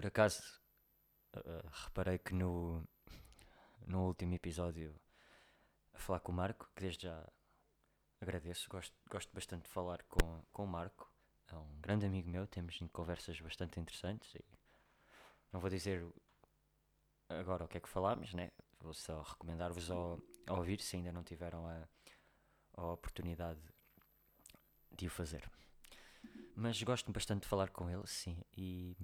Por acaso, uh, reparei que no, no último episódio, a falar com o Marco, que desde já agradeço, gosto, gosto bastante de falar com, com o Marco, é um grande amigo meu, temos conversas bastante interessantes e não vou dizer agora o que é que falámos, né? vou só recomendar-vos ao ouvir se ainda não tiveram a, a oportunidade de o fazer. Mas gosto bastante de falar com ele, sim, e,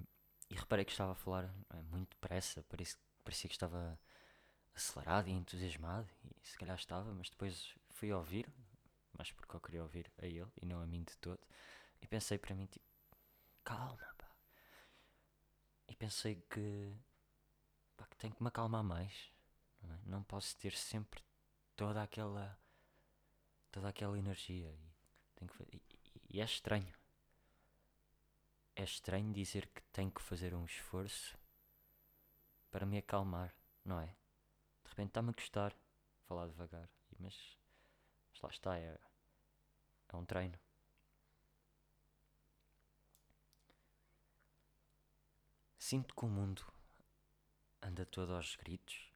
e reparei que estava a falar é, muito depressa, parecia, parecia que estava acelerado e entusiasmado, e se calhar estava, mas depois fui ouvir, mas porque eu queria ouvir a ele e não a mim de todo, e pensei para mim, tipo, calma, pá. E pensei que, pá, que tenho que me acalmar mais, não, é? não posso ter sempre toda aquela, toda aquela energia, e, tenho que, e, e é estranho é estranho dizer que tenho que fazer um esforço para me acalmar, não é? De repente está-me a custar falar devagar, mas, mas lá está, é, é um treino. Sinto que o mundo anda todo aos gritos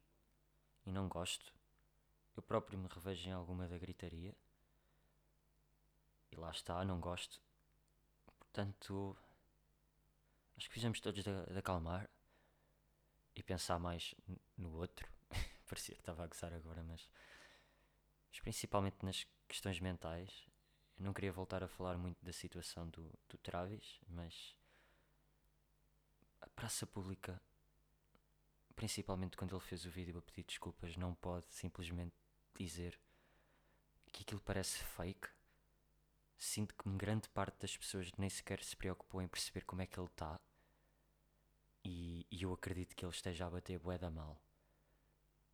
e não gosto. Eu próprio me revejo em alguma da gritaria e lá está, não gosto. Portanto, Acho que fizemos todos de, de acalmar e pensar mais no outro. Parecia que estava a gozar agora, mas, mas principalmente nas questões mentais. Eu não queria voltar a falar muito da situação do, do Travis, mas a praça pública, principalmente quando ele fez o vídeo a pedir desculpas, não pode simplesmente dizer que aquilo parece fake. Sinto que grande parte das pessoas nem sequer se preocupou em perceber como é que ele está e, e eu acredito que ele esteja a bater bué da mal.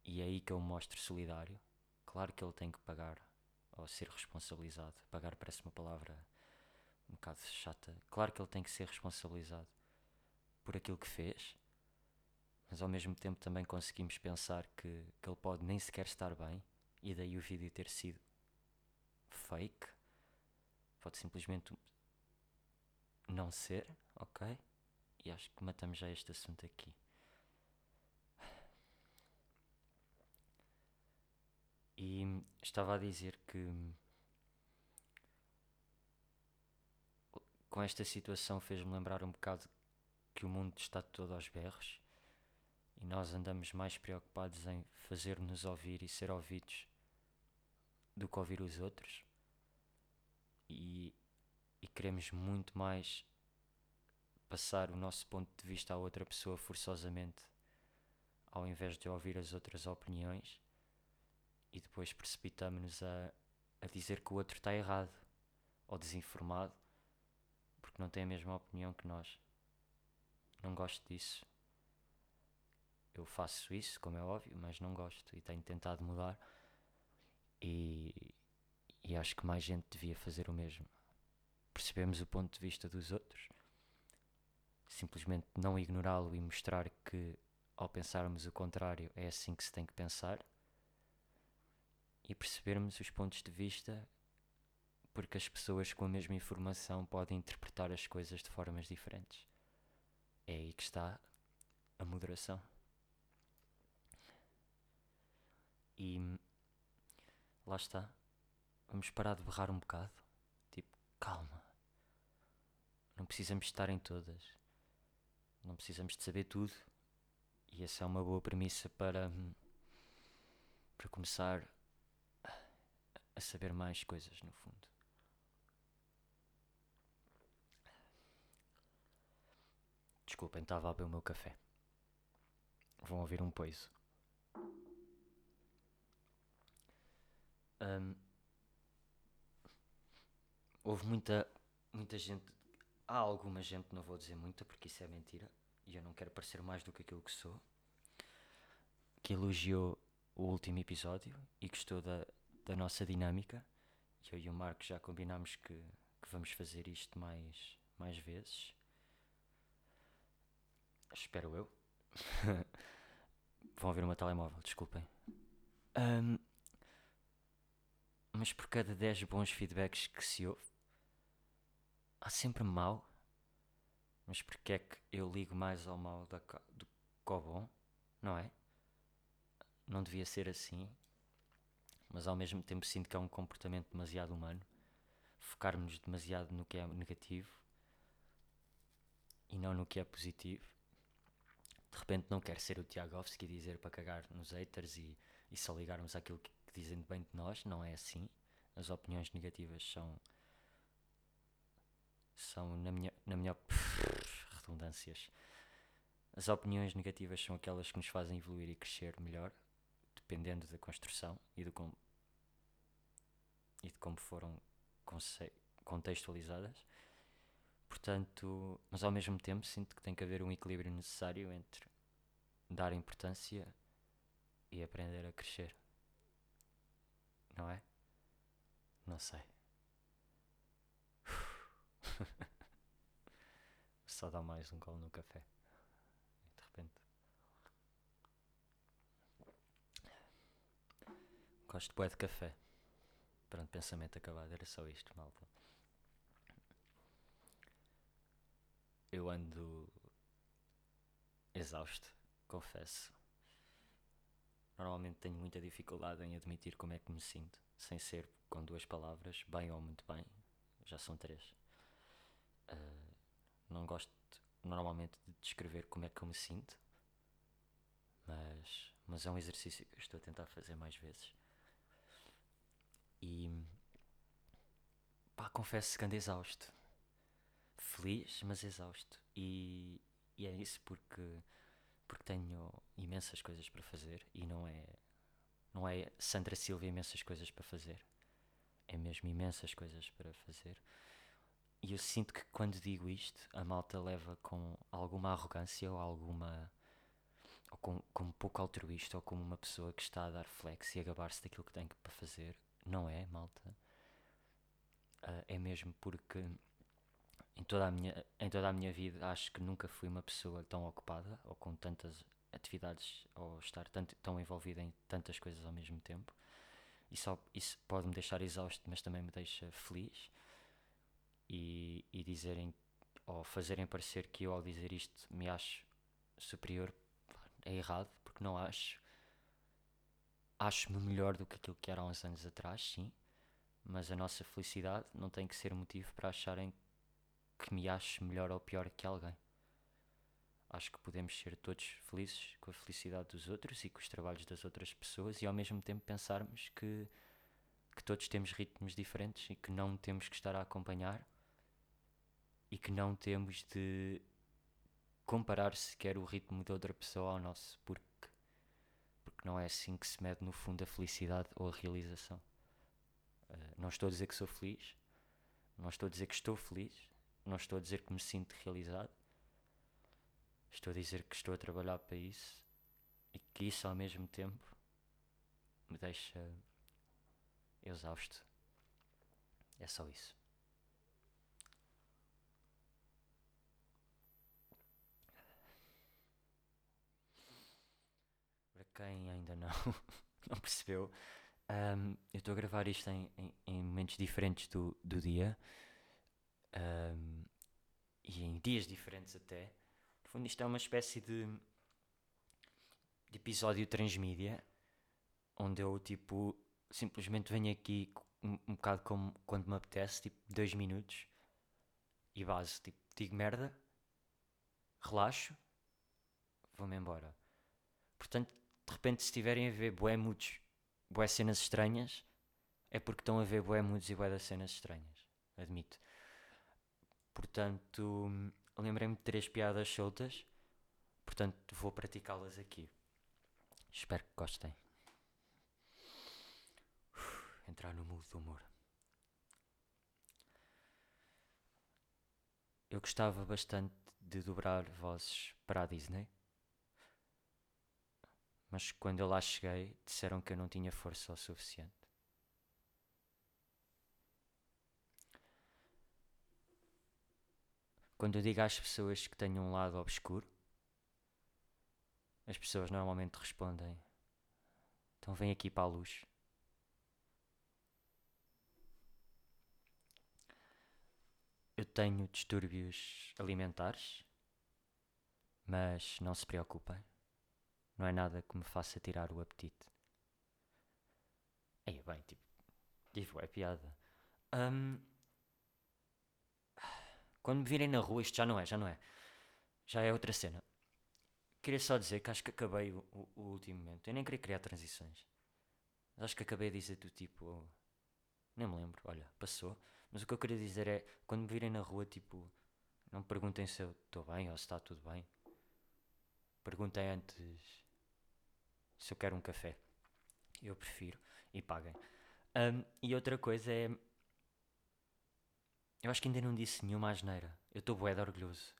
E é aí que eu mostro solidário. Claro que ele tem que pagar ou ser responsabilizado. Pagar parece uma palavra um bocado chata. Claro que ele tem que ser responsabilizado por aquilo que fez, mas ao mesmo tempo também conseguimos pensar que, que ele pode nem sequer estar bem e daí o vídeo ter sido fake. Pode simplesmente não ser, ok? E acho que matamos já este assunto aqui. E estava a dizer que com esta situação fez-me lembrar um bocado que o mundo está todo aos berros e nós andamos mais preocupados em fazer-nos ouvir e ser ouvidos do que ouvir os outros e, e queremos muito mais passar o nosso ponto de vista a outra pessoa forçosamente, ao invés de ouvir as outras opiniões, e depois precipitamos-nos a, a dizer que o outro está errado ou desinformado porque não tem a mesma opinião que nós. Não gosto disso. Eu faço isso, como é óbvio, mas não gosto e tenho tentado mudar. E, e acho que mais gente devia fazer o mesmo. Percebemos o ponto de vista dos outros simplesmente não ignorá-lo e mostrar que, ao pensarmos o contrário, é assim que se tem que pensar e percebermos os pontos de vista, porque as pessoas com a mesma informação podem interpretar as coisas de formas diferentes. É aí que está a moderação. E lá está. Vamos parar de berrar um bocado. Tipo, calma. Não precisamos estar em todas. Não precisamos de saber tudo. E essa é uma boa premissa para, para começar a saber mais coisas, no fundo. Desculpem, estava a beber o meu café. Vão ouvir um poiso. Um, houve muita, muita gente há alguma gente, não vou dizer muita porque isso é mentira e eu não quero parecer mais do que aquilo que sou, que elogiou o último episódio e gostou da, da nossa dinâmica. Eu e o Marco já combinámos que, que vamos fazer isto mais, mais vezes. Espero eu. Vão ver meu telemóvel, desculpem. Um, mas por cada 10 bons feedbacks que se ouve, há sempre mau. Mas porque é que eu ligo mais ao mal do que ao bom, não é? Não devia ser assim, mas ao mesmo tempo sinto que é um comportamento demasiado humano focarmos demasiado no que é negativo e não no que é positivo. De repente não quero ser o Tiagovski dizer para cagar nos haters e, e só ligarmos àquilo que, que dizem bem de nós, não é assim. As opiniões negativas são são na minha na minha redundâncias. As opiniões negativas são aquelas que nos fazem evoluir e crescer melhor, dependendo da construção e do com, e de como foram contextualizadas. Portanto, mas ao mesmo tempo sinto que tem que haver um equilíbrio necessário entre dar importância e aprender a crescer. Não é? Não sei. Só dá mais um gol no café. De repente. Gosto de de café. Pronto, pensamento acabado, era só isto, malta. Eu ando exausto, confesso. Normalmente tenho muita dificuldade em admitir como é que me sinto, sem ser com duas palavras, bem ou muito bem. Já são três. Uh, não gosto normalmente de descrever como é que eu me sinto, mas, mas é um exercício que eu estou a tentar fazer mais vezes. E pá, confesso que ando exausto. Feliz, mas exausto. E, e é isso porque, porque tenho imensas coisas para fazer e não é, não é Sandra Silva imensas coisas para fazer. É mesmo imensas coisas para fazer. E eu sinto que quando digo isto, a malta leva com alguma arrogância ou alguma. ou com, como pouco altruísta ou como uma pessoa que está a dar flex e a gabar-se daquilo que tem para fazer não é, malta. Uh, é mesmo porque em toda, a minha, em toda a minha vida acho que nunca fui uma pessoa tão ocupada ou com tantas atividades ou estar tanto, tão envolvida em tantas coisas ao mesmo tempo. E só, isso pode me deixar exausto, mas também me deixa feliz. E, e dizerem ou fazerem parecer que eu ao dizer isto me acho superior é errado, porque não acho acho-me melhor do que aquilo que era há uns anos atrás, sim, mas a nossa felicidade não tem que ser motivo para acharem que me acho melhor ou pior que alguém. Acho que podemos ser todos felizes com a felicidade dos outros e com os trabalhos das outras pessoas e ao mesmo tempo pensarmos que, que todos temos ritmos diferentes e que não temos que estar a acompanhar e que não temos de comparar sequer o ritmo de outra pessoa ao nosso, porque porque não é assim que se mede no fundo a felicidade ou a realização. Uh, não estou a dizer que sou feliz, não estou a dizer que estou feliz, não estou a dizer que me sinto realizado, estou a dizer que estou a trabalhar para isso e que isso ao mesmo tempo me deixa exausto. É só isso. Quem ainda não, não percebeu, um, eu estou a gravar isto em, em, em, momentos diferentes do, do dia um, e em dias diferentes até. No fundo, isto é uma espécie de, de episódio transmídia onde eu tipo simplesmente venho aqui um, um bocado como quando me apetece, tipo dois minutos e base, tipo, digo merda, relaxo, vou-me embora. Portanto, de repente se estiverem a ver bué mudos, bué cenas estranhas, é porque estão a ver bué e bué das cenas estranhas. Admito. Portanto, lembrei-me de três piadas soltas, portanto vou praticá-las aqui. Espero que gostem. Entrar no mood do humor. Eu gostava bastante de dobrar vozes para a Disney mas quando eu lá cheguei, disseram que eu não tinha força o suficiente. Quando eu digo às pessoas que tenho um lado obscuro, as pessoas normalmente respondem: Então vem aqui para a luz. eu tenho distúrbios alimentares, mas não se preocupem, não é nada que me faça tirar o apetite. Aí, bem, tipo, tive é piada. Um, quando me virem na rua, isto já não é, já não é. Já é outra cena. Queria só dizer que acho que acabei o, o, o último momento. Eu nem queria criar transições. Mas acho que acabei de dizer do tipo. Nem me lembro, olha, passou. Mas o que eu queria dizer é: quando me virem na rua, tipo, não me perguntem se eu estou bem ou se está tudo bem. Perguntem antes se eu quero um café. Eu prefiro. E paguem. Um, e outra coisa é eu acho que ainda não disse nenhuma asneira. Eu estou de orgulhoso.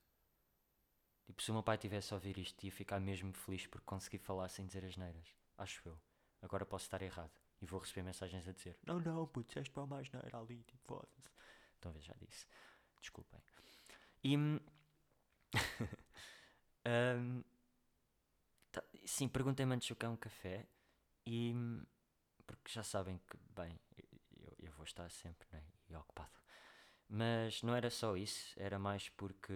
Tipo, se o meu pai tivesse a ouvir isto, ia ficar mesmo feliz por conseguir falar sem dizer asneiras. Acho eu. Agora posso estar errado. E vou receber mensagens a dizer: Não, não, putz, disseste para uma asneira ali, tipo, foda-se. Então, já disse. Desculpem. E. um, sim, perguntei-me antes o que é um café. E. Porque já sabem que, bem, eu, eu vou estar sempre né, e ocupado. Mas não era só isso, era mais porque,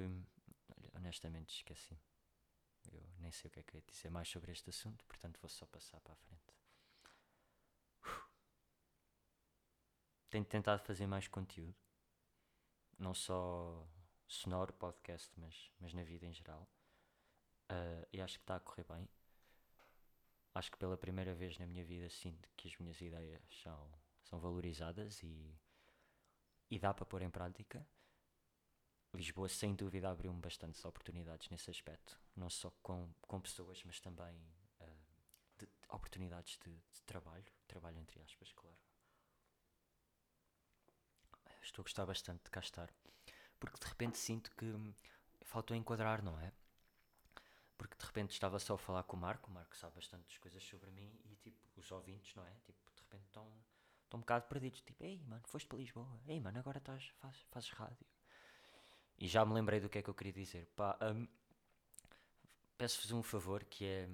honestamente, esqueci. Eu nem sei o que é que ia dizer mais sobre este assunto, portanto vou só passar para a frente. Tenho tentado fazer mais conteúdo, não só sonoro, podcast, mas, mas na vida em geral. Uh, e acho que está a correr bem. Acho que pela primeira vez na minha vida sinto que as minhas ideias são, são valorizadas e e dá para pôr em prática. Lisboa, sem dúvida, abriu-me bastantes oportunidades nesse aspecto, não só com, com pessoas, mas também uh, de, de oportunidades de, de, trabalho, trabalho entre aspas, claro. Estou a gostar bastante de cá estar, porque de repente sinto que faltou enquadrar, não é? Porque de repente estava só a falar com o Marco, o Marco sabe bastantes coisas sobre mim e tipo, os ouvintes, não é? Tipo, de repente estão um bocado perdidos. Tipo, ei mano, foste para Lisboa. Ei mano, agora estás, faz, fazes rádio. E já me lembrei do que é que eu queria dizer. Pá, um, peço-vos um favor que é.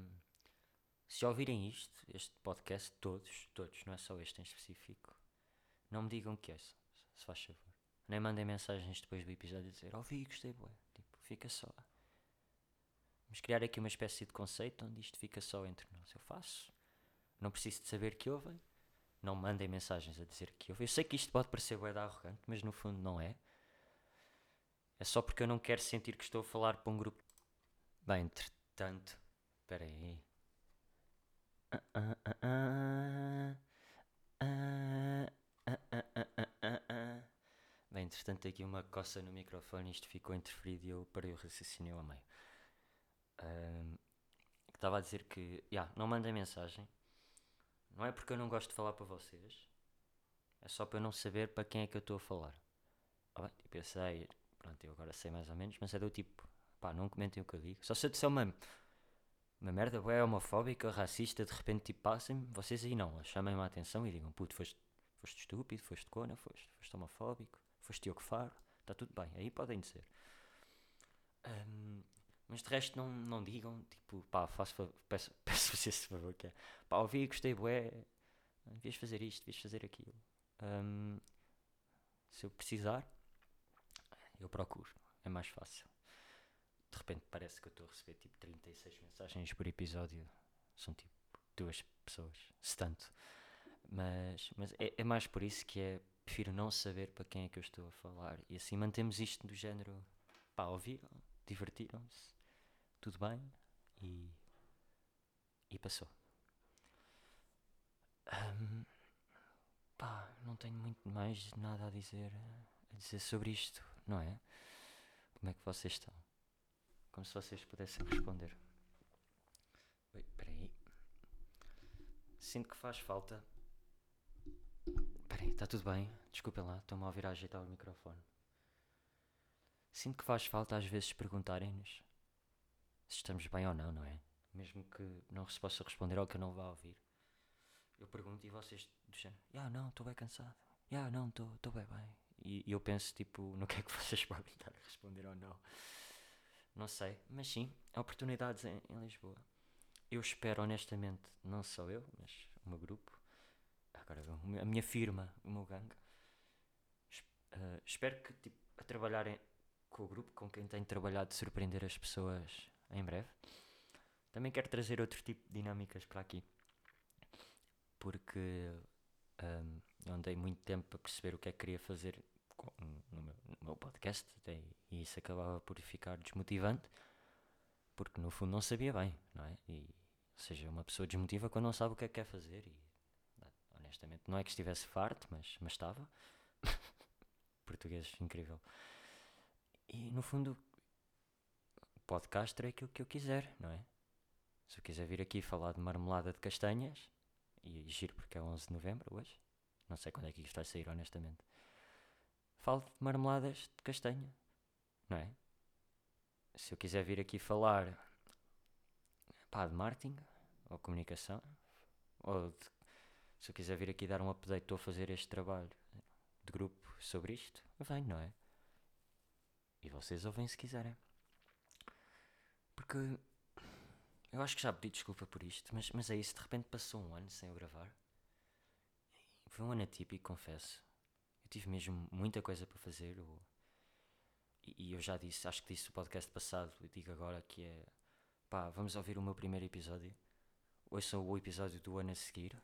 Se ouvirem isto, este podcast, todos, todos, não é só este em específico, não me digam que é, se faz favor. Nem mandem mensagens depois do episódio a dizer ouvi, gostei, bué. Tipo, fica só. Vamos criar aqui uma espécie de conceito onde isto fica só entre nós. Eu faço, não preciso de saber que ouvem, não mandem mensagens a dizer que eu. Eu sei que isto pode parecer bué arrogante, mas no fundo não é. É só porque eu não quero sentir que estou a falar para um grupo. Bem, entretanto. Espera aí. Bem, entretanto, aqui uma coça no microfone. Isto ficou interferido e eu parei o raciocínio a meio. Um, estava a dizer que. Yeah, não mandem mensagem não é porque eu não gosto de falar para vocês, é só para eu não saber para quem é que eu estou a falar. Ah, bem, tipo, eu sei, pronto, eu agora sei mais ou menos, mas é do tipo, pá, não comentem o que eu digo. Só se eu disser uma, uma merda é homofóbica, racista, de repente tipo passem-me, vocês aí não, chamem-me a atenção e digam, puto, foste, foste estúpido, foste cona, foste, foste homofóbico, foste Diogo Faro, está tudo bem, aí podem dizer. Um, mas de resto não, não digam, tipo, pá, faço, peço, peço-vos esse favor que é, pá, ouvi, gostei, bué, devias fazer isto, devias fazer aquilo. Um, se eu precisar, eu procuro, é mais fácil. De repente parece que eu estou a receber tipo 36 mensagens por episódio, são tipo duas pessoas, se tanto. Mas, mas é, é mais por isso que é, prefiro não saber para quem é que eu estou a falar. E assim mantemos isto do género, pá, ouviram, divertiram-se, tudo bem e, e passou. Um, pá, não tenho muito mais nada a dizer, a dizer sobre isto, não é? Como é que vocês estão? Como se vocês pudessem responder. Oi, peraí. Sinto que faz falta. Peraí, está tudo bem? Desculpem lá, estou-me a ouvir a ajeitar o microfone. Sinto que faz falta às vezes perguntarem-nos se estamos bem ou não, não é? Mesmo que não se possa responder ou que eu não vá ouvir. Eu pergunto e vocês dizem, ah não, estou bem cansado. Ah não, estou bem bem. E, e eu penso tipo, no que é que vocês podem estar a responder ou não. Não sei, mas sim, oportunidades em, em Lisboa. Eu espero honestamente, não só eu, mas o meu grupo, agora a minha firma, o meu gangue, uh, espero que tipo, a trabalhar em- com o grupo com quem tenho trabalhado de surpreender as pessoas em breve. Também quero trazer outro tipo de dinâmicas para aqui. Porque ahm, eu andei muito tempo a perceber o que é que queria fazer com- no, meu, no meu podcast e isso acabava por ficar desmotivante porque no fundo não sabia bem, não é? E, ou seja, uma pessoa desmotiva quando não sabe o que é que quer fazer e ah, honestamente não é que estivesse farto, mas, mas estava. Português incrível. E no fundo podcast é aquilo que eu quiser, não é? Se eu quiser vir aqui falar de marmelada de castanhas, e giro porque é 11 de novembro hoje, não sei quando é que isto vai sair honestamente. Falo de marmeladas de castanha, não é? Se eu quiser vir aqui falar pá, de marketing ou comunicação, ou de- se eu quiser vir aqui dar um update, estou a fazer este trabalho de grupo sobre isto, venho, não é? E vocês ouvem se quiserem. Porque eu acho que já pedi desculpa por isto, mas, mas é isso, de repente passou um ano sem eu gravar. Foi um ano atípico, confesso. Eu tive mesmo muita coisa para fazer. o- E, e eu já disse, acho que disse no podcast passado, e digo agora que é pá, vamos ouvir o meu primeiro episódio. Ouçam o episódio do ano a seguir.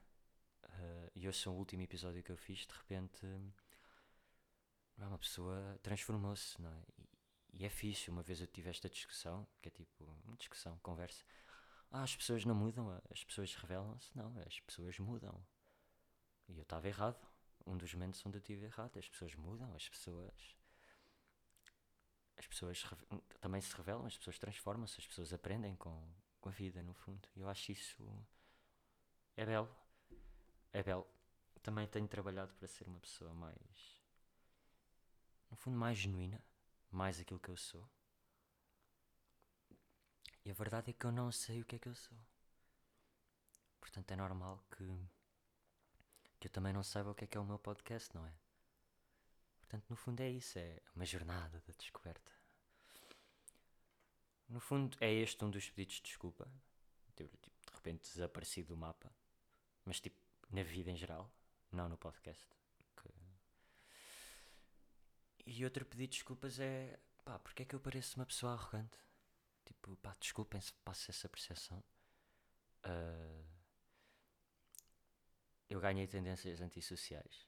eh, e ouçam o último episódio que eu fiz, de repente ah, uma pessoa transformou-se, não é? E é fixe, uma vez eu tive esta discussão, que é tipo, uma discussão, conversa. Ah, as pessoas não mudam, as pessoas revelam-se. Não, as pessoas mudam. E eu estava errado. Um dos momentos onde eu estive errado. As pessoas mudam, as pessoas. As pessoas também se revelam, as pessoas transformam-se, as pessoas aprendem com, com a vida, no fundo. E eu acho isso. É belo. É belo. Também tenho trabalhado para ser uma pessoa mais. No fundo, mais genuína. Mais aquilo que eu sou. E a verdade é que eu não sei o que é que eu sou. Portanto, é normal que, que eu também não saiba o que é que é o meu podcast, não é? Portanto, no fundo é isso, é uma jornada de descoberta. No fundo, é este um dos pedidos de desculpa. Ter, tipo, de repente desaparecido do mapa. Mas tipo, na vida em geral, não no podcast. E outro pedido de desculpas é pá, porque é que eu pareço uma pessoa arrogante? Tipo, pá, desculpem se passo essa percepção. Ah, eu ganhei tendências antissociais.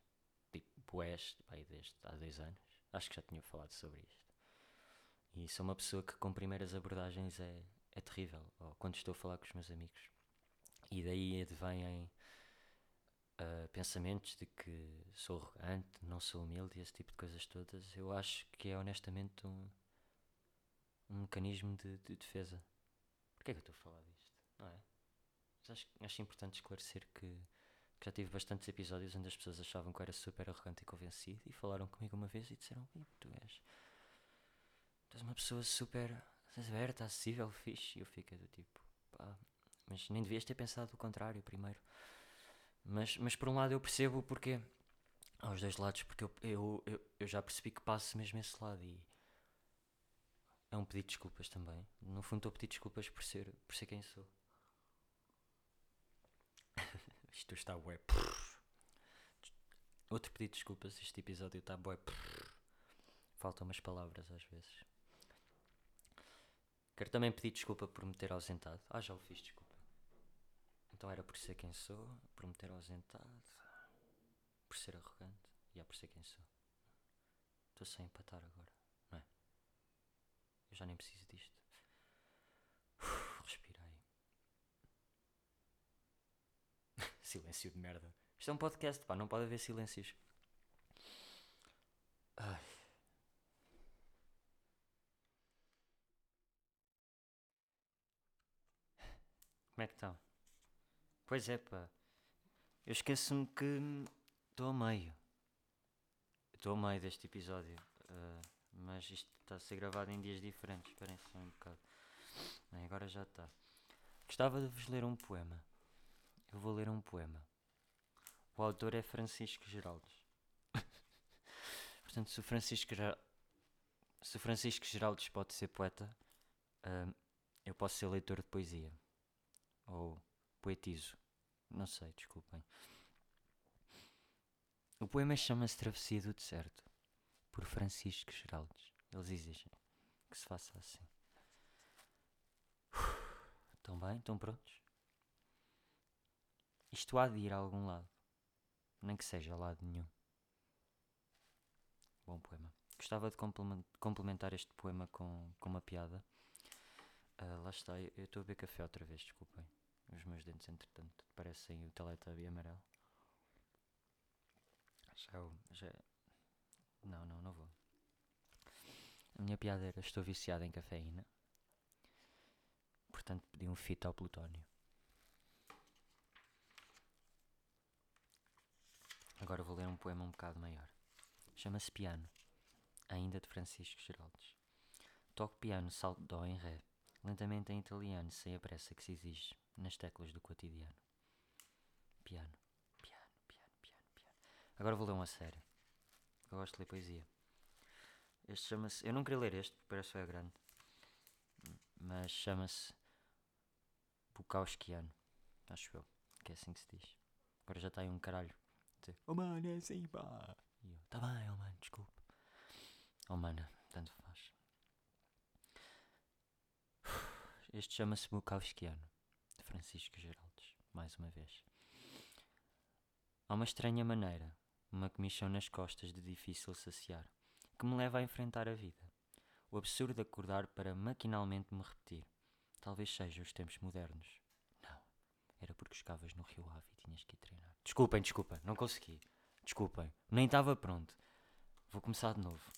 Tipo, boés, pá, desde há dois anos. Acho que já tinha falado sobre isto. E sou uma pessoa que com primeiras abordagens é, é terrível. Ou quando estou a falar com os meus amigos. E daí advêm ah, pensamentos de que sou arrogante, não sou humilde esse tipo de coisas todas. Eu acho que é honestamente um, um mecanismo de, de defesa. Porquê é que eu estou a falar disto? Não é? Mas acho, acho importante esclarecer que, que já tive bastantes episódios onde as pessoas achavam que eu era super arrogante e convencido e falaram comigo uma vez e disseram: "Ih, tu és, tu és uma pessoa super aberta, acessível, fixe. E eu fiquei do tipo, pá, mas nem devias ter pensado o contrário primeiro. Mas, mas por um lado eu percebo o porquê. Aos dois lados, porque eu, eu, eu, eu já percebi que passo mesmo esse lado e é um pedido de desculpas também. No fundo estou a pedir desculpas por ser, por ser quem sou. Isto está bué. Outro pedido de desculpas, este episódio está bué. Faltam umas palavras às vezes. Quero também pedir desculpa por me ter ausentado. Ah, já o fiz, desculpa. Então era por ser quem sou, por me ter ausentado, por ser arrogante e é por ser quem sou. Estou sem empatar agora, não é? Eu já nem preciso disto. Uf, respira aí. Silêncio de merda. Isto é um podcast, pá, não pode haver silêncios. Ai. Como é que estão? Pois é, pá. Eu esqueço-me que estou a meio. Estou a meio deste episódio. ah, mas isto está a ser gravado em dias diferentes. Esperem só um bocado. Bem, agora já está. Gostava de vos ler um poema. Eu vou ler um poema. O autor é Francisco Geraldes. Portanto, se o Francisco, se o Francisco Geraldes pode ser poeta, ah, eu posso ser leitor de poesia. Ou poetizo. Não sei, desculpem. O poema chama-se Travessia do Deserto. por Francisco Geraldes. Eles exigem que se faça assim. Estão bem? Estão prontos? Isto há de ir a algum lado, nem que seja a lado nenhum. Bom poema. Gostava de complementar este poema com, com uma piada. Uh, lá está, eu estou a beber café outra vez, desculpem. Os meus dentes, entretanto, parecem o Teletubby amarelo. Já, já. Não, não, não vou. A minha piada era: estou viciado em cafeína. Portanto, pedi um fito ao plutónio. Agora vou ler um poema um bocado maior. Chama-se Piano, ainda de Francisco Geraldes. Toco piano, salto dó em ré, lentamente em italiano, sem a pressa que se exige nas teclas do cotidiano. Piano, piano, piano, piano, piano. Agora vou ler um a sério. Eu gosto de ler poesia. Este chama-se. Eu não queria ler este, porque parece que é grande. Mas chama-se. Bukowskiano. Acho eu. Que é assim que se diz. Agora já está aí um caralho. Dizer, oh mano, é assim pá. E eu, tá bem, oh mano, desculpa. Oh mano, tanto faz. Este chama-se Bukowskiano. Francisco Geraldes. Mais uma vez. Há uma estranha maneira, uma comichão nas costas de difícil saciar, que me leva a enfrentar a vida. O absurdo acordar para maquinalmente me repetir. Talvez seja os tempos modernos. Não, era porque escavas no Rio Ave e tinhas que ir treinar. Desculpem, desculpem, não consegui. Desculpem, nem estava pronto. Vou começar de novo.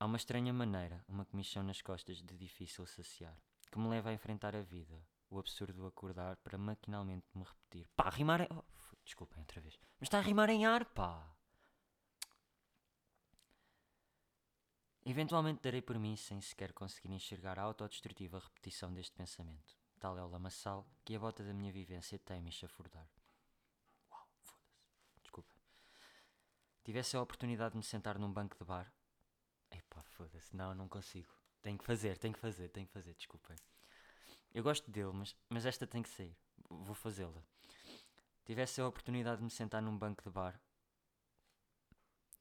Há uma estranha maneira, uma comichão nas costas de difícil saciar, que me leva a enfrentar a vida, o absurdo acordar para maquinalmente me repetir. Pá, rimar em. Oh, desculpem outra vez. Mas está a rimar em ar, pá! Eventualmente darei por mim sem sequer conseguir enxergar a autodestrutiva repetição deste pensamento. Tal é o lamaçal que a bota da minha vivência tem-me chafurdar. Uau, foda-se. Desculpa. Tivesse a oportunidade de me sentar num banco de bar. Epá, foda-se. Não, não consigo. Tenho que fazer, tenho que fazer, tenho que fazer, desculpem. Eu gosto dele, mas, mas esta tem que sair. Vou fazê-la. Tivesse a oportunidade de me sentar num banco de bar.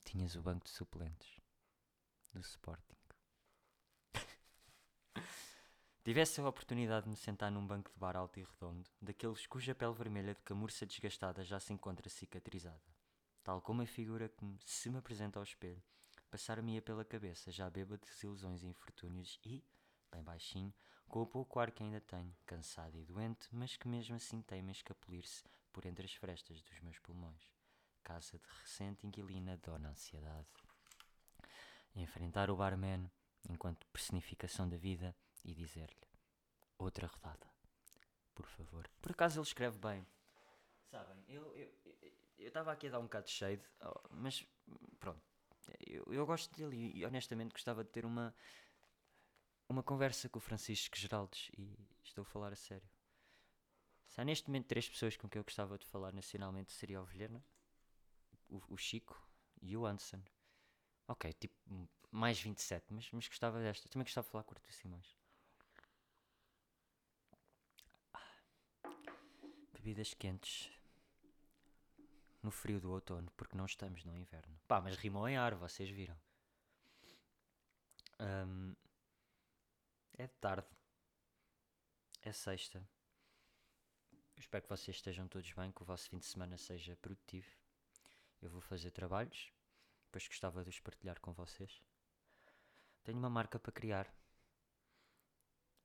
Tinhas o banco de suplentes do Sporting. Tivesse a oportunidade de me sentar num banco de bar alto e redondo, daqueles cuja pele vermelha de camurça desgastada já se encontra cicatrizada, tal como a figura que, se me apresenta ao espelho, passar-me-ia pela cabeça, já beba de desilusões e infortúnios e, bem baixinho, com o pouco ar que ainda tenho, cansado e doente, mas que mesmo assim teima escapulir-se por entre as frestas dos meus pulmões. Casa de recente inquilina dona ansiedade enfrentar o barman enquanto personificação da vida e dizer-lhe: Outra rodada, por favor. Por acaso ele escreve bem. Sabem, eu estava aqui a dar um bocado de shade, mas pronto. Eu, eu gosto dele e honestamente gostava de ter uma, uma conversa com o Francisco Geraldes e estou a falar a sério. Se há neste momento três pessoas com quem eu gostava de falar nacionalmente seria o Vilhena, o, o Chico e o Anderson. Ok, tipo, mais 27, mas, mas gostava desta. Também gostava de falar com o Arthur Simões. Bebidas quentes no frio do outono, porque não estamos no inverno. Pá, mas rimou em ar, vocês viram. Um, é tarde. É sexta. Eu espero que vocês estejam todos bem, que o vosso fim de semana seja produtivo. Eu vou fazer trabalhos depois gostava de os partilhar com vocês. Tenho uma marca para criar.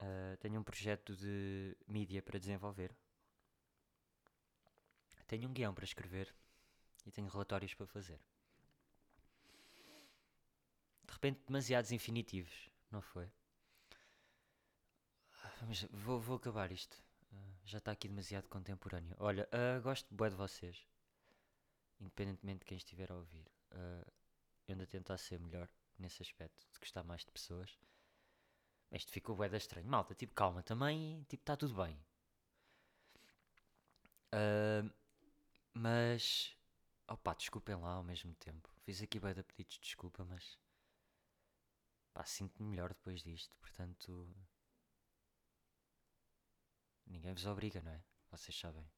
Uh, tenho um projeto de mídia para desenvolver. Tenho um guião para escrever. E tenho relatórios para fazer. De repente, demasiados infinitivos, não foi? Mas vou, vou acabar isto. Uh, já está aqui demasiado contemporâneo. Olha, uh, gosto bué de vocês. Independentemente de quem estiver a ouvir. Uh, eu ando a ser melhor nesse aspecto, de gostar mais de pessoas. Isto ficou bué da estranho. Malta, tipo, calma, também, tipo, está tudo bem. Uh, mas, opá, desculpem lá ao mesmo tempo. Fiz aqui bué de pedidos de desculpa, mas, pá, sinto-me melhor depois disto, portanto... Ninguém vos obriga, não é? Vocês sabem.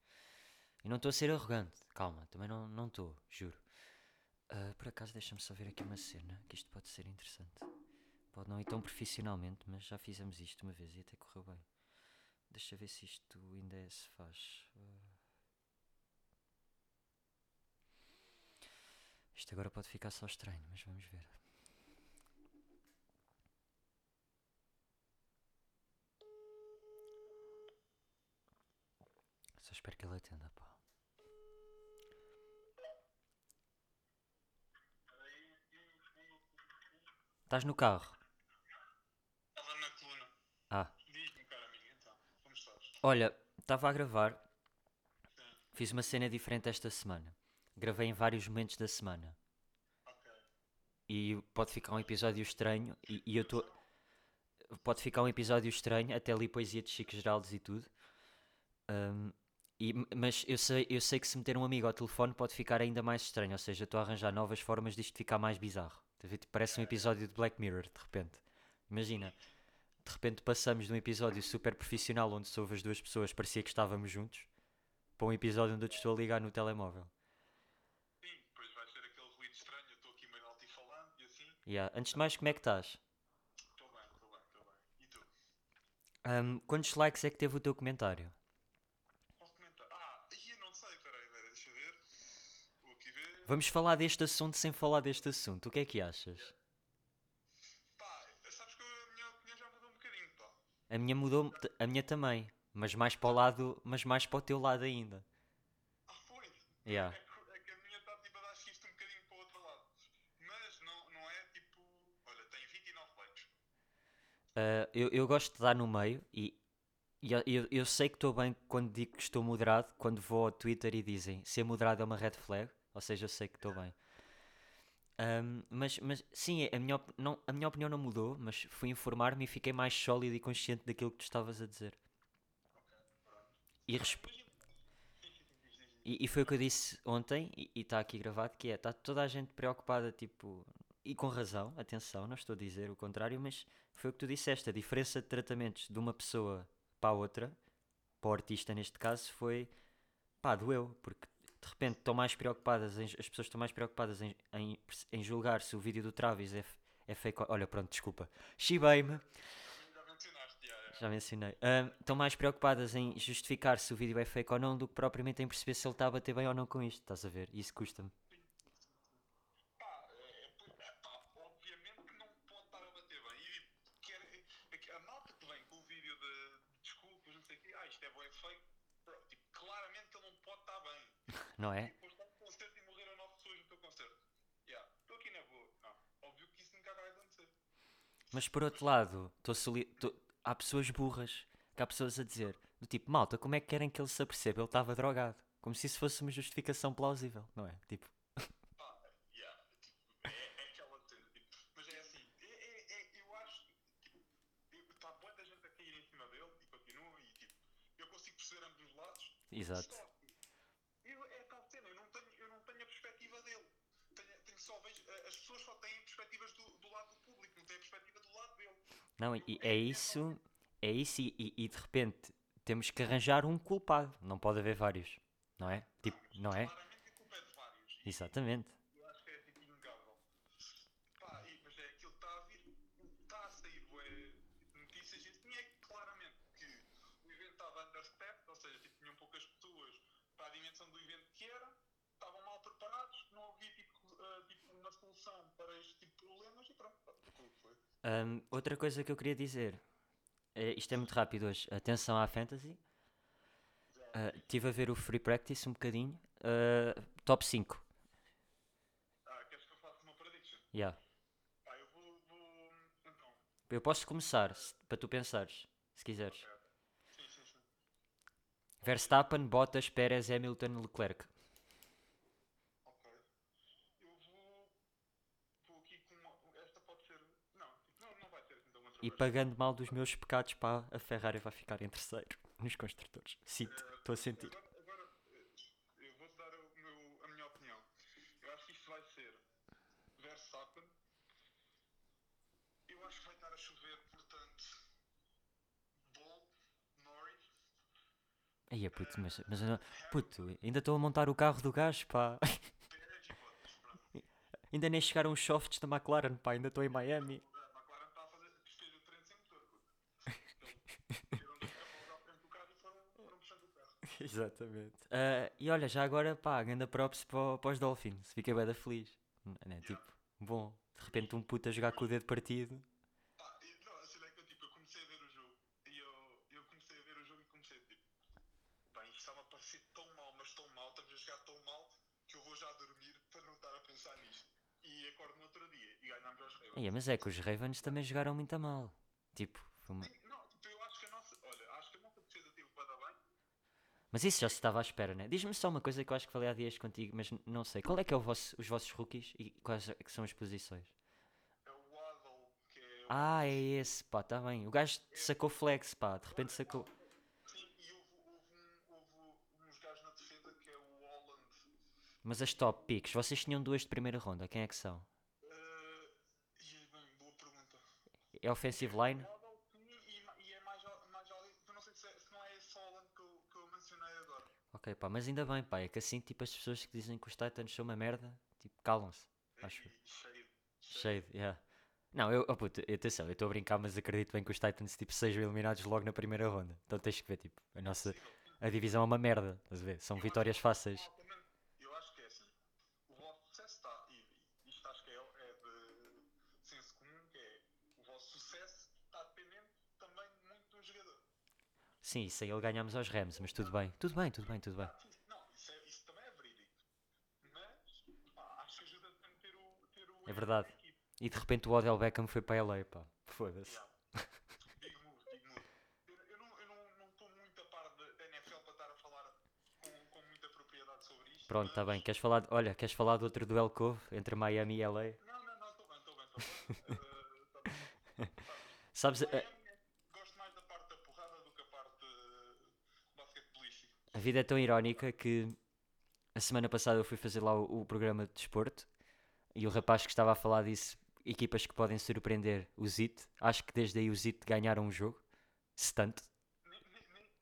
E não estou a ser arrogante, calma, também não estou, juro. Ah, por acaso, deixa-me só ver aqui uma cena, que isto pode ser interessante. Pode não ir tão profissionalmente, mas já fizemos isto uma vez e até correu bem. Deixa ver se isto ainda é- se faz. Ah. Isto agora pode ficar só estranho, mas vamos ver. Espero que ele atenda, pá. Estás no carro? Estava na coluna. Ah, Diz-me, cara então, como estás? olha, estava a gravar. Sim, Fiz uma cena diferente esta semana. Gravei em vários momentos da semana. ok. E pode ficar um episódio estranho. E, e eu estou. Pode ficar um episódio estranho, até ali poesia de Chico Geraldes e tudo. Ahm, e- mas eu sei, eu sei que se meter um amigo ao telefone pode ficar ainda mais estranho. Ou seja, estou a arranjar novas formas disto ficar mais bizarro. Parece um episódio de Black Mirror, de repente. Imagina, de repente passamos de um episódio super profissional onde só houve as duas pessoas, parecia que estávamos juntos, para um episódio onde eu te estou a ligar no telemóvel. Sim, depois vai ser aquele ruído estranho, eu estou aqui meio altifalante e assim. Yeah. Antes de mais, como é que estás? Estou bem, estou bem, estou bem. E tu? Ahm, quantos likes é que teve o teu comentário? Posso comentar? Ah, ih, eu não sei, peraí, peraí, deixa eu ver. Vou aqui ver. Vamos falar deste assunto sem falar deste assunto. O que é que achas? Pá, sabes que a minha opinião já mudou um bocadinho, pá. A minha mudou, a minha também, mas mais para o lado, mas mais para o teu lado ainda. Ah, foi? Yeah. É, que, é a minha está tipo a dar xisto um bocadinho para o outro lado. Mas não, não é tipo. Olha, tem 29 likes. Ah, eu, eu gosto de dar no meio e, e eu, eu sei que estou bem quando digo que estou moderado, quando vou ao Twitter e dizem ser moderado é uma red flag, ou seja, eu sei que estou bem. Ahm, mas, mas sim, a minha, não, a minha opinião não mudou, mas fui informar-me e fiquei mais sólido e consciente daquilo que tu estavas a dizer. E, resp- e, e foi o que eu disse ontem, e está aqui gravado, que é, está toda a gente preocupada, tipo, e com razão, atenção, não estou a dizer o contrário, mas foi o que tu disseste, a diferença de tratamentos de uma pessoa para a outra, para o artista neste caso, foi, pá, doeu, porque de repente estão mais preocupadas, em- as pessoas estão mais preocupadas em, em, em julgar se o vídeo do Travis é, é fake, olha, pronto, desculpa, Já mencionaste, já, mencionei. Ahm, estão mais preocupadas em justificar se o vídeo é fake ou não do que propriamente em perceber se ele está a bater bem ou não com isto, estás a ver? Isso custa-me. Pá, é, é, é, pá, obviamente que não pode estar a bater bem. E tipo, quer, é que a malta que vem com o vídeo de desculpas, não sei o quê, ah, isto é bem feio. Bro, tipo, claramente que ele não pode estar bem. Não é? Depois está no concerto e morreram nove pessoas no teu concerto. Yeah, estou aqui na boa. Não, óbvio que isso nunca vai acontecer. Mas por outro lado, tô soli- tô- há pessoas burras, que há pessoas a dizer, do tipo, malta, como é que querem que ele se aperceba? Ele estava drogado. Como se isso fosse uma justificação plausível, não é? Tipo, Pá, Não, e é isso, é isso e, e- de repente temos que arranjar um culpado. Não pode haver vários, não é? Tipo, não é? Claramente que a culpa é de vários. E Exatamente. eu acho que é tipo inegável. Pá, e, mas é aquilo que está a vir, está a sair bué, notícias e assim é claramente que o evento estava understaffed, ou seja, tipo, tinham poucas pessoas para a dimensão do evento que era, estavam mal preparados, não havia tipo, ah, tipo uma solução para este tipo de problemas e pronto, pá, foi o Hum, outra coisa que eu queria dizer, é, isto é muito rápido hoje, atenção à fantasy. Ah, Estive a ver o Free Practice um bocadinho. Ah, top 5. Ah, queres que eu faça uma prediction? Yeah. Pá, eu vou, vou, então, Eu posso começar, se- para tu pensares, se quiseres. sim, sim, sim. Verstappen, Bottas, Pérez, Hamilton, Leclerc. Ok. Eu vou. Vou aqui com uma. Esta pode ser. Não, tipo, não, não vai ser então uma E pagando mal dos meus pecados, pá, a Ferrari vai ficar em terceiro nos construtores. Sinto, estou a sentir. Agora, eh, eu vou-te dar o meu, a minha opinião. Eu acho que isto vai ser Verstappen. Eu acho que vai estar a chover, portanto. Ball, Norris. Aí é puto, mas, mas eu não- puto, ainda estou a montar o carro do gajo, pá. Ainda nem chegaram os softs da McLaren, pá, ainda estou em Miami. A McLaren está a fazer fez o treino sem motor, puto. Então, tiram dois cavalos à frente do carro e foram, foram puxando o carro. Exatamente. Ah, e olha, já agora, pá, ganda props para, para os Dolphins. Fiquei bem da feliz. N- Né? Tipo, bom, de repente um puto a jogar com o dedo partido. Pá, e, não, é que eu, tipo, eu comecei a ver o jogo e eu, eu comecei a ver o jogo e comecei tipo, bem, isto estava a parecer tão mal, mas tão mal, estamos a jogar tão mal que eu vou já dormir para não estar a pensar nisto. E acordo no outro dia e ganhámos aos Ravens. Ia, mas é que os Ravens também jogaram muito a mal. Tipo, foi uma- Sim, Não, tipo, eu acho que a nossa, olha, acho que a nossa defesa teve para bem. Mas isso já se estava à espera, né? Diz-me só uma coisa que eu acho que falei há dias contigo, mas não sei. Qual é que é vosso- os vossos rookies e quais é são as posições? É o Waddle, que é o... Ah, é esse, pá, tá bem. O gajo sacou flex, pá, de repente sacou. Sim, e houve, houve, houve uns gajos na defesa que é o Holland. Mas as top picks, vocês tinham duas de primeira ronda, quem é que são? Uh, e bem, boa pergunta. É offensive line? Waddle, sim, e, ma- e é mais, al- mais ali, eu não sei se, é- se não é esse Holland que eu, que eu mencionei agora. Ok, pá, mas ainda bem, pá, é que assim, tipo, as pessoas que dizem que os Titans são uma merda, tipo, calam-se. Acho. E cheio. Cheio, de- yeah. Não, eu, oh, puto, atenção, eu estou a brincar, mas acredito bem que os Titans, tipo, sejam eliminados logo na primeira ronda. Então tens que ver, tipo, a nossa, a divisão é uma merda, estás a ver? São vitórias fáceis. Altamente, Eu acho que é assim. O vosso sucesso está, e e isto acho que é, é de senso comum, que é o vosso sucesso está dependente também muito do jogador. Sim, sem ele ganhámos aos Rams, mas tudo bem, tudo bem, tudo bem, tudo bem. Não, isso, é- isso também é verídico. Mas pá, acho que ajuda também ter o. Ter o É verdade. E de repente o Odell Beckham foi para LA, pá, foda-se. Yeah. Big move. Eu, não estou eu não, não estou muito a par da NFL para estar a falar com, com muita propriedade sobre isto. Pronto, está mas- bem, queres falar, de- olha, queres falar de outro duelo que houve entre Miami e LA? Não, não, não, estou bem, estou bem, estou bem. Eh, tá bem. Sabes, a, Miami, gosto mais da parte da porrada do que a parte eh, basquetebolística. a vida é tão irónica que a semana passada eu fui fazer lá o, o programa de desporto e o rapaz que estava a falar disse equipas que podem surpreender o ZIT. Acho que desde aí o ZIT ganharam um jogo, se tanto.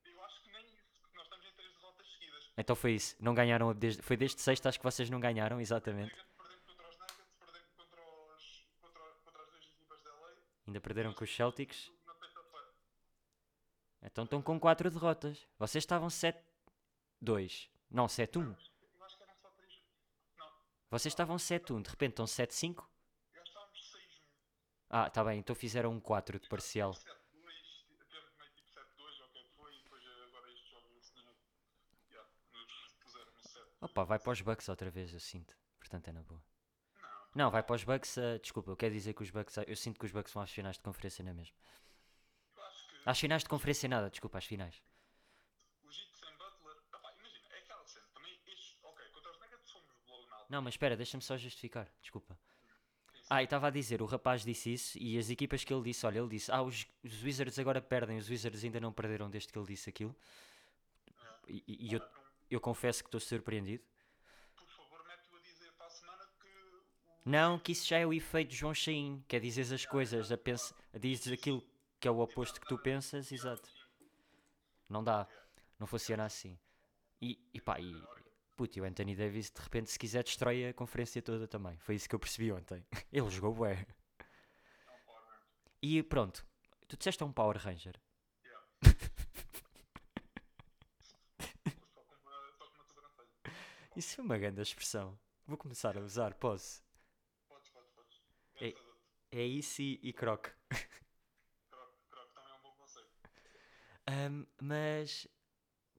Eu acho que nem isso, porque nós estamos em três derrotas seguidas. Então foi isso, não ganharam, desde, foi desde sexta, acho que vocês não ganharam, exatamente. Ainda perderam com os Celtics, então estão com quatro derrotas. Vocês estavam 7-2, não, 7-1. Eu acho que eram só três. Não, Vocês estavam 7-1, de repente estão 7-5. já estávamos 6-1. Ah, tá bem, então fizeram um 4 de parcial. 7-2, tivemos meio tipo 7-2, ou o que é que foi, e depois eh, agora estes jogos assim, yeah, nos puseram no 7. Opa, vai para os Bucks outra vez, eu sinto. Portanto é na boa. Não, Não, vai para os Bucks. ah, desculpa, eu quero dizer que os Bucks. ah, Eu sinto que os Bucks vão às finais de conferência mesma. eu acho que Às finais de conferência nada, desculpa, às finais. o Jit sem Butler, opá, imagina, é aquela cena, também estes, ok, contra os Nuggets fomos blown out. Não, mas espera, deixa-me só justificar, desculpa. Ah, e estava a dizer, o rapaz disse isso e as equipas que ele disse, olha, ele disse, ah, os, os Wizards agora perdem, os Wizards ainda não perderam desde que ele disse aquilo. E, e- e eu, eu confesso que estou surpreendido. Por favor, mete-o a dizer para a semana que o Não, que isso já é o efeito João Chain, que é dizer as coisas, a pensa, dizes aquilo que é o oposto que tu pensas, exato. Não dá, não funciona assim. E, e pá, e, puto, e o Anthony Davis de repente se quiser destrói a conferência toda também. Foi isso que eu percebi ontem. Ele jogou bué. é um Power Ranger. E pronto, tu disseste a um Power Ranger. Yeah. Isso é uma grande expressão. Vou começar a usar, posso? Podes, podes, podes. É- É isso e, e croc. Croc, croc também é um bom conceito. Ahm, mas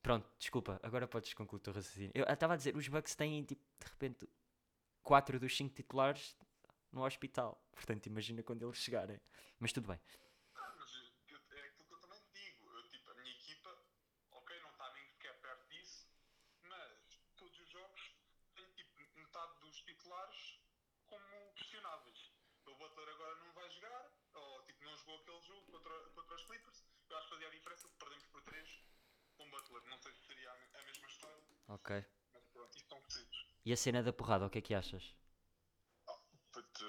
pronto, desculpa, agora podes concluir o teu raciocínio. Eu estava a dizer, os Bucks têm tipo, de repente, 4 dos 5 titulares no hospital. Portanto, imagina quando eles chegarem. Mas tudo bem. Ah, mas é aquilo que eu também digo. Eu, tipo, a minha equipa, ok, não está nem sequer perto disso, mas todos os jogos têm tipo metade dos titulares como questionáveis. O Butler agora não vai jogar, ou tipo, não jogou aquele jogo contra, contra os Clippers. Eu acho que fazia a diferença porque perdemos por 3 com o Butler. Não sei se seria a, me- a mesma história, Ok. mas pronto, decididos. E a cena da porrada, o que é que achas? Puto,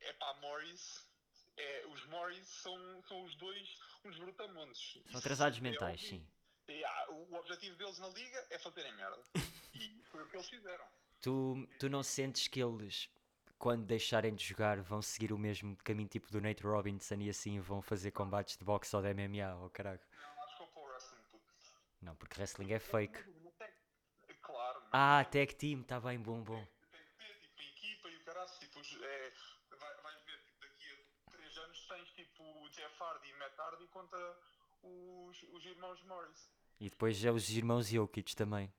é pá, Morris. É, os Morris são, são os dois uns brutamontes. São atrasados É mentais, óbvio. sim. Ah, o objetivo deles na liga é fazerem merda. E foi o que eles fizeram. Tu, tu não sentes que eles quando deixarem de jogar vão seguir o mesmo caminho tipo do Nate Robinson e assim vão fazer combates de boxe ou de MMA, ou caralho. Não, acho que vou para o wrestling, puto. Não, porque wrestling é fake. Claro, Ah, tag team, tá bem, bom, bom. tem que ter, tipo, equipa e o caralho, tipo, é, vai, vais ver, tipo, daqui a 3 anos tens, tipo, o Jeff Hardy e Matt Hardy contra os, os irmãos Morris. E depois é os irmãos Jokic também.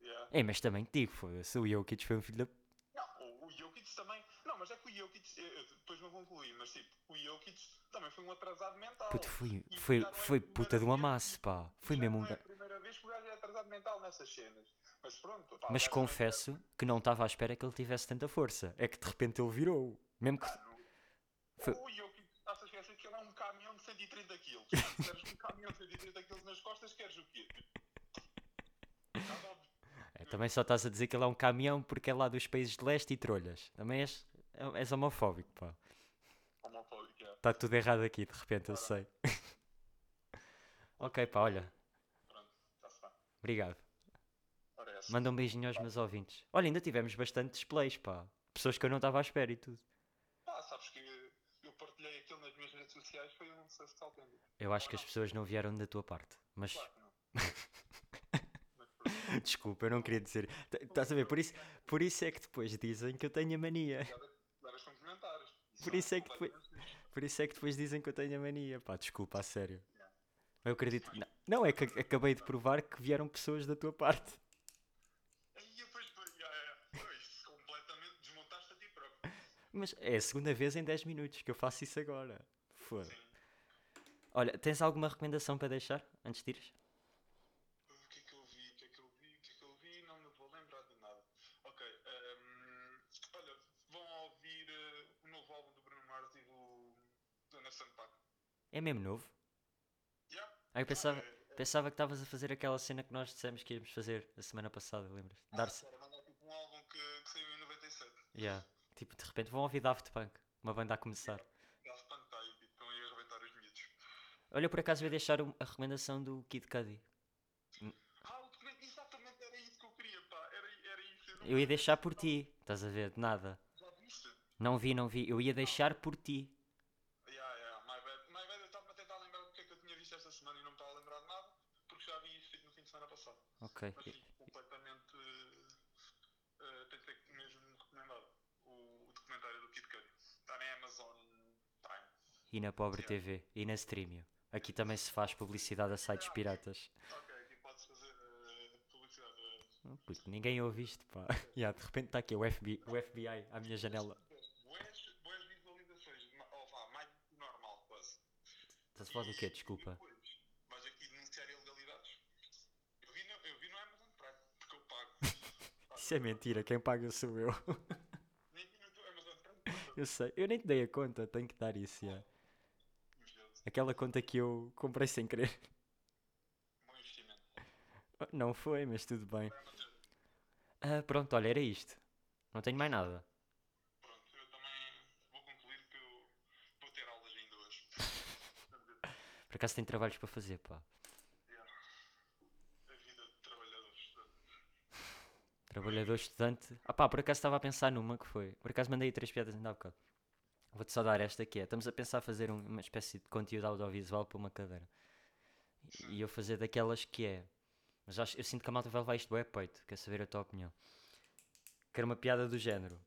Yeah. É, mas também te digo, foda-se, o Jokic foi um filho da... Não, o, o Jokic também. Mas é que o Jokic, eu- depois não concluí, mas tipo, o Jokic também foi um atrasado mental. Puto, foi, E foi, é a foi primeira puta de um vez- amasso, pá. Foi mesmo um é a primeira vez que o gajo é atrasado mental nessas cenas. Mas pronto, pá, Mas confesso que não estava à espera que ele tivesse tanta força. É que de repente ele virou. Mesmo que... Ah. Foi- O Jokic, estás a esquecer que ele é um caminhão de 130 kg. Queres um caminhão de 130 kg nas costas, queres o quê? Nada óbvio. É, também só estás a dizer que ele é um caminhão porque é lá dos países de leste e trolhas. Também és, é- és homofóbico, pá. Homofóbico, é. Está tudo errado aqui, de repente, eu sei. ok, pá, olha. Pronto, está-se bem. Obrigado. É essa. Manda um beijinho aos meus ouvintes. Olha, ainda tivemos bastante displays, pá. Pessoas que eu não estava à espera e tudo. Pá, sabes que eu partilhei aquilo nas minhas redes sociais, foi um sucesso autêntico. Eu acho que as pessoas não vieram da tua parte. Mas, Claro que não. Desculpa, eu não queria dizer. T- Estás a ver? Por isso, por isso é que depois dizem que eu tenho a mania. Por isso é que depois-. Por isso é que depois dizem que eu tenho a mania. Pá, desculpa, a sério. Eu acredito. Não, não, é que ac- acabei de provar que vieram pessoas da tua parte. Aí depois, depois, já, já, pois, completamente desmontaste a ti próprio. Mas é a segunda vez em 10 minutos que eu faço isso agora. Foda. Olha, tens alguma recomendação para deixar antes de ires? O que é que eu vi? O que é que eu vi? O que é que eu vi? Não me vou lembrar de nada. Ok. ehm, olha, vão ouvir eh, o novo álbum do Bruno Mars e do, do Anderson Paak. É mesmo novo? Yeah. Ah, eu pensava, É, é, pensava que estavas a fazer aquela cena que nós dissemos que íamos fazer a semana passada, lembras? Dar-se. Era mandar tipo um álbum que, que saiu em 97. Yeah. Tipo, de repente vão ouvir Daft Punk, uma banda a começar. Daft Punk está aí, tipo, estão aí a arrebentar os miúdos. Olha, por acaso eu ia deixar a recomendação do Kid Cudi. Ah, o documento, exatamente era isso que eu queria, pá. Era, era isso. não Eu ia deixar por ti, estás a ver? De nada. Já viste? Não vi, não vi. Eu ia deixar por ti. Yeah, yeah, my bad. My bad, eu estava a tentar lembrar do que é que eu tinha visto esta semana e não me estava a lembrar de nada, porque já vi isso tipo, no fim de semana passado. Ok. Mas completamente. Uh, tem ser mesmo recomendado. O, o documentário do Kid Cudi. Está na Amazon Prime. E na Pobre TV. E na Streamio. Aqui também se faz publicidade a sites piratas. Ok, aqui podes fazer uh, publicidade. Oh, puto, ninguém ouve isto, pá. Yeah, de repente está aqui o FBI, o FBI à minha janela. Boas, visualizações. Oh, vá, mais normal, quase. Estás a falar do quê? Desculpa. depois, vais aqui denunciar ilegalidades. Eu vi, no, eu vi no Amazon Prime, porque eu pago. Isso é mentira, quem paga sou eu. Eu sei. Eu nem te dei a conta, tenho que dar isso. Invejoso. Aquela conta que eu comprei sem querer. Não foi, mas tudo bem. Ah, pronto, olha, era isto. Não tenho mais nada. Pronto, eu também vou concluir que eu vou ter aulas ainda hoje. Por acaso tenho trabalhos para fazer, pá. Yeah. A vida de trabalhador estudante. Trabalhador estudante. Ah pá, por acaso estava a pensar numa que foi. Por acaso mandei três piadas ainda há bocado. Vou-te só dar esta que é. Estamos a pensar fazer um- uma espécie de conteúdo audiovisual para uma cadeira. E eu fazer daquelas que é. Mas acho, eu sinto que a malta vai levar isto bem peito. Quer saber a tua opinião? Que era uma piada do género.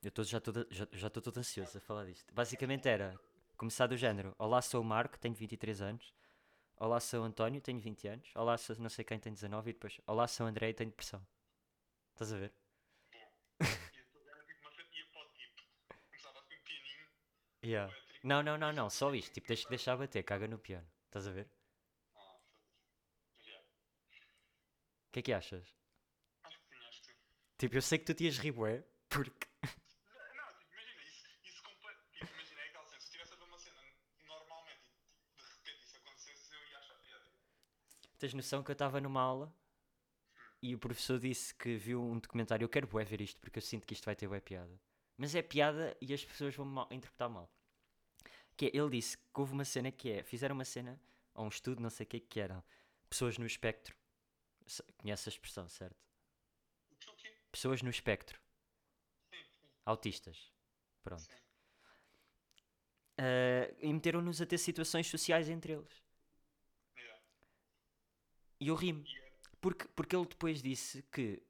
Eu tô, já estou já, já todo ansioso a falar disto. Basicamente era começar do género. Olá, sou o Marco, tenho 23 anos. Olá, sou o António, tenho 20 anos. Olá, sou não sei quem, tenho 19. E depois, olá, sou o André e tenho depressão. Estás a ver? Tipo tipo. Yeah. Não, não, não, não, só isto. Tipo, que deixar bater, caga no piano. Estás a ver? Ah, foda-se. O que é que achas? Acho que sim, acho que sim. Tipo, eu sei que tu te ias rir, bué, porque. Não, não, tipo, imagina, isso, isso completa. Tipo, imagina, é aquela cena. Se estivesse a ver uma cena normalmente e de repente isso acontecesse, eu ia achar piada. Tens noção que eu estava numa aula e o professor disse que viu um documentário. Eu quero bué ver isto porque eu sinto que isto vai ter bué piada. Mas é piada e as pessoas vão mal, interpretar mal. Que é, ele disse que houve uma cena que é. Fizeram uma cena, ou um estudo, não sei o que que era. Pessoas no espectro. Conhece a expressão, certo? Quê? Pessoas no espectro. Sim, sim. Autistas. Pronto. Sim. Ah, e meteram-nos a ter situações sociais entre eles. Yeah. E eu ri-me. E era. Porque, porque ele depois disse que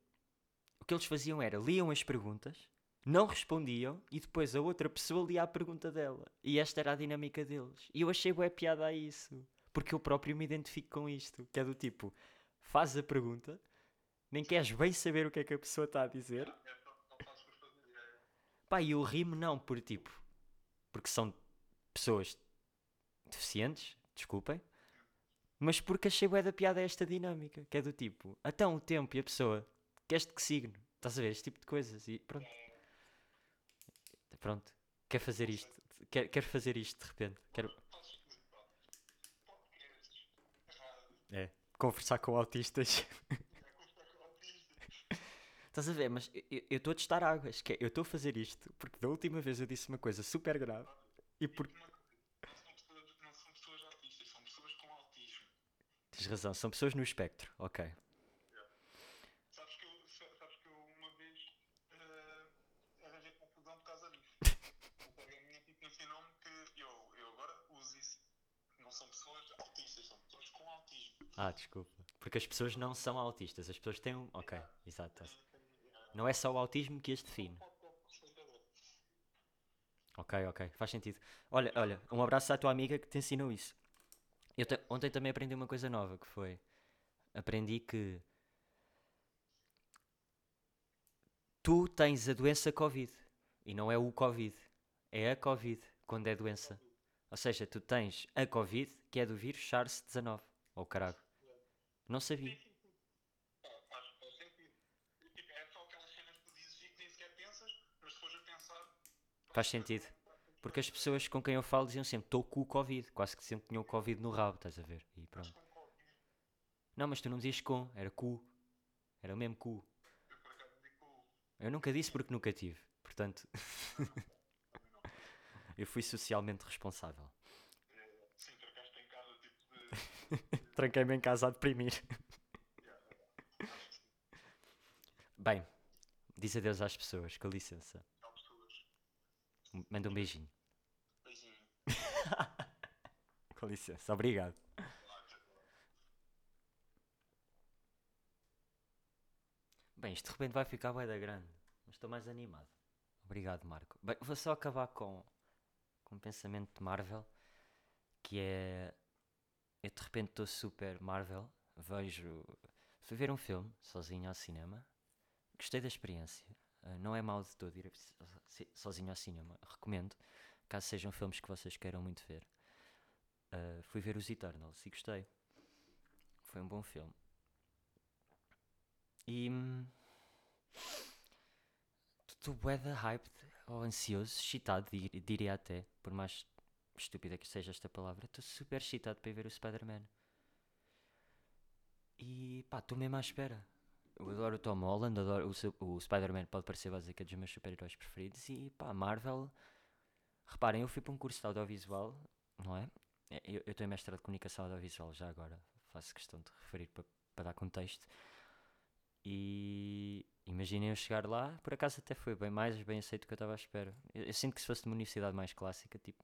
o que eles faziam era liam as perguntas, não respondiam e depois a outra pessoa lia a pergunta dela. E esta era a dinâmica deles. E eu achei bué piada a isso. Porque eu próprio me identifico com isto. Que é do tipo, faz a pergunta, nem queres bem saber o que é que a pessoa está a dizer. Pá, e eu ri-me não por tipo, porque são pessoas deficientes, desculpem, mas porque achei bué da piada esta dinâmica, que é do tipo, então o tempo e a pessoa, queres que signo? Estás a ver? Este tipo de coisas e pronto. Pronto, quer fazer isto, quer, quer fazer isto de repente, quero é, conversar com autistas. Estás a ver? Mas eu- eu estou a testar águas, que é, eu estou a fazer isto porque da última vez eu disse uma coisa super grave e porque. Uma coisa, Não são pessoas, não são pessoas autistas, são pessoas com autismo. Tens razão, são pessoas no espectro, ok. Sabes que eu, sa- sabes que eu uma vez eh, arranjei confusão por causa disso. O colega minha tipo, ensinou-me que eu, eu agora uso isso. Não são pessoas autistas, são pessoas com autismo. Ah, desculpa. Porque as pessoas não são autistas, as pessoas têm um. Ok, exato. tá- Não é só o autismo que as define. Ok, ok, faz sentido. Olha, olha, um abraço à tua amiga que te ensinou isso. Eu ontem também aprendi uma coisa nova que foi. Aprendi que. Tu tens a doença Covid. E não é o Covid. É a Covid, quando é doença. Ou seja, tu tens a Covid, que é do vírus SARS-19. Ou carago. Não sabia. Faz, faz sentido. É. Porque as pessoas com quem eu falo diziam sempre: estou com o Covid. Quase que sempre tinham o Covid no rabo, estás a ver? E pronto. Não, mas tu não dizias com, era cu. Era o mesmo cu. Eu nunca disse porque nunca tive. Portanto, eu fui socialmente responsável. eh, Sim, trocaste em casa, tipo de. Tranquei-me em casa a deprimir. Bem, diz adeus às pessoas, com licença. Manda um beijinho. Beijinho. Com licença, obrigado. Bem, isto de repente vai ficar bué da grande, mas estou mais animado. Obrigado, Marco. Bem, vou só acabar com, com um pensamento de Marvel, que é... Eu de repente estou super Marvel, vejo... Fui ver um filme, sozinho ao cinema, gostei da experiência, ah, não é mau de todo ir sozinho ao cinema, recomendo, caso sejam filmes que vocês queiram muito ver. Uh, fui ver os Eternals e gostei. Foi um bom filme. E. Estou bué da hyped, ou ansioso, excitado, dir- diria até, por mais estúpida que seja esta palavra, estou super excitado para ir ver o Spider-Man. E pá, estou mesmo à espera. Eu adoro o Tom Holland, adoro o, o Spider-Man, pode parecer é dos meus super-heróis preferidos. E pá, Marvel. Reparem, eu fui para um curso de audiovisual, não é? É, Eu, eu tenho mestrado de comunicação audiovisual já agora, faço questão de referir para, para dar contexto. E imaginem eu chegar lá, por acaso até foi bem mais bem aceito do que eu estava à espera. Eu, eu sinto que se fosse de uma universidade mais clássica, tipo,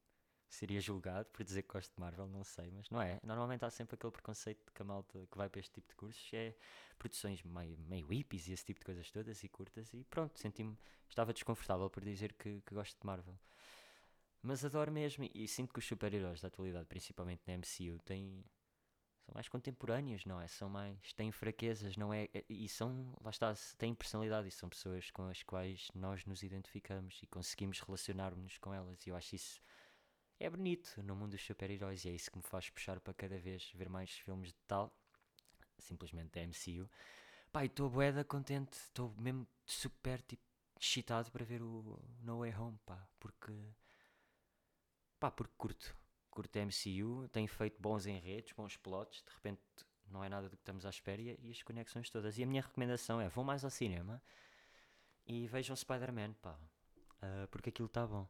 seria julgado por dizer que gosto de Marvel, não sei, mas não é. Normalmente há sempre aquele preconceito de que a malta que vai para este tipo de cursos é produções meio, meio hippies e esse tipo de coisas todas e curtas e pronto, senti-me, estava desconfortável por dizer que, que gosto de Marvel. Mas adoro mesmo e sinto que os super-heróis da atualidade, principalmente na MCU, têm, são mais contemporâneos, não é? São mais. têm fraquezas, não é? E são, lá está, têm personalidade e são pessoas com as quais nós nos identificamos e conseguimos relacionar-nos com elas. E eu acho isso. É bonito no mundo dos super-heróis e é isso que me faz puxar para cada vez ver mais filmes de tal, simplesmente da MCU. E estou boeda contente, estou mesmo super tipo excitado para ver o No Way Home, pá, porque pá, porque curto, curto a MCU, tem feito bons enredos, bons plots, de repente não é nada do que estamos à espera e, as conexões todas. E a minha recomendação é: vão mais ao cinema e vejam Spider-Man, pá, ah, porque aquilo está bom.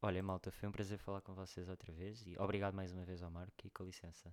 Olha, malta, foi um prazer falar com vocês outra vez e obrigado mais uma vez ao Marco e com licença.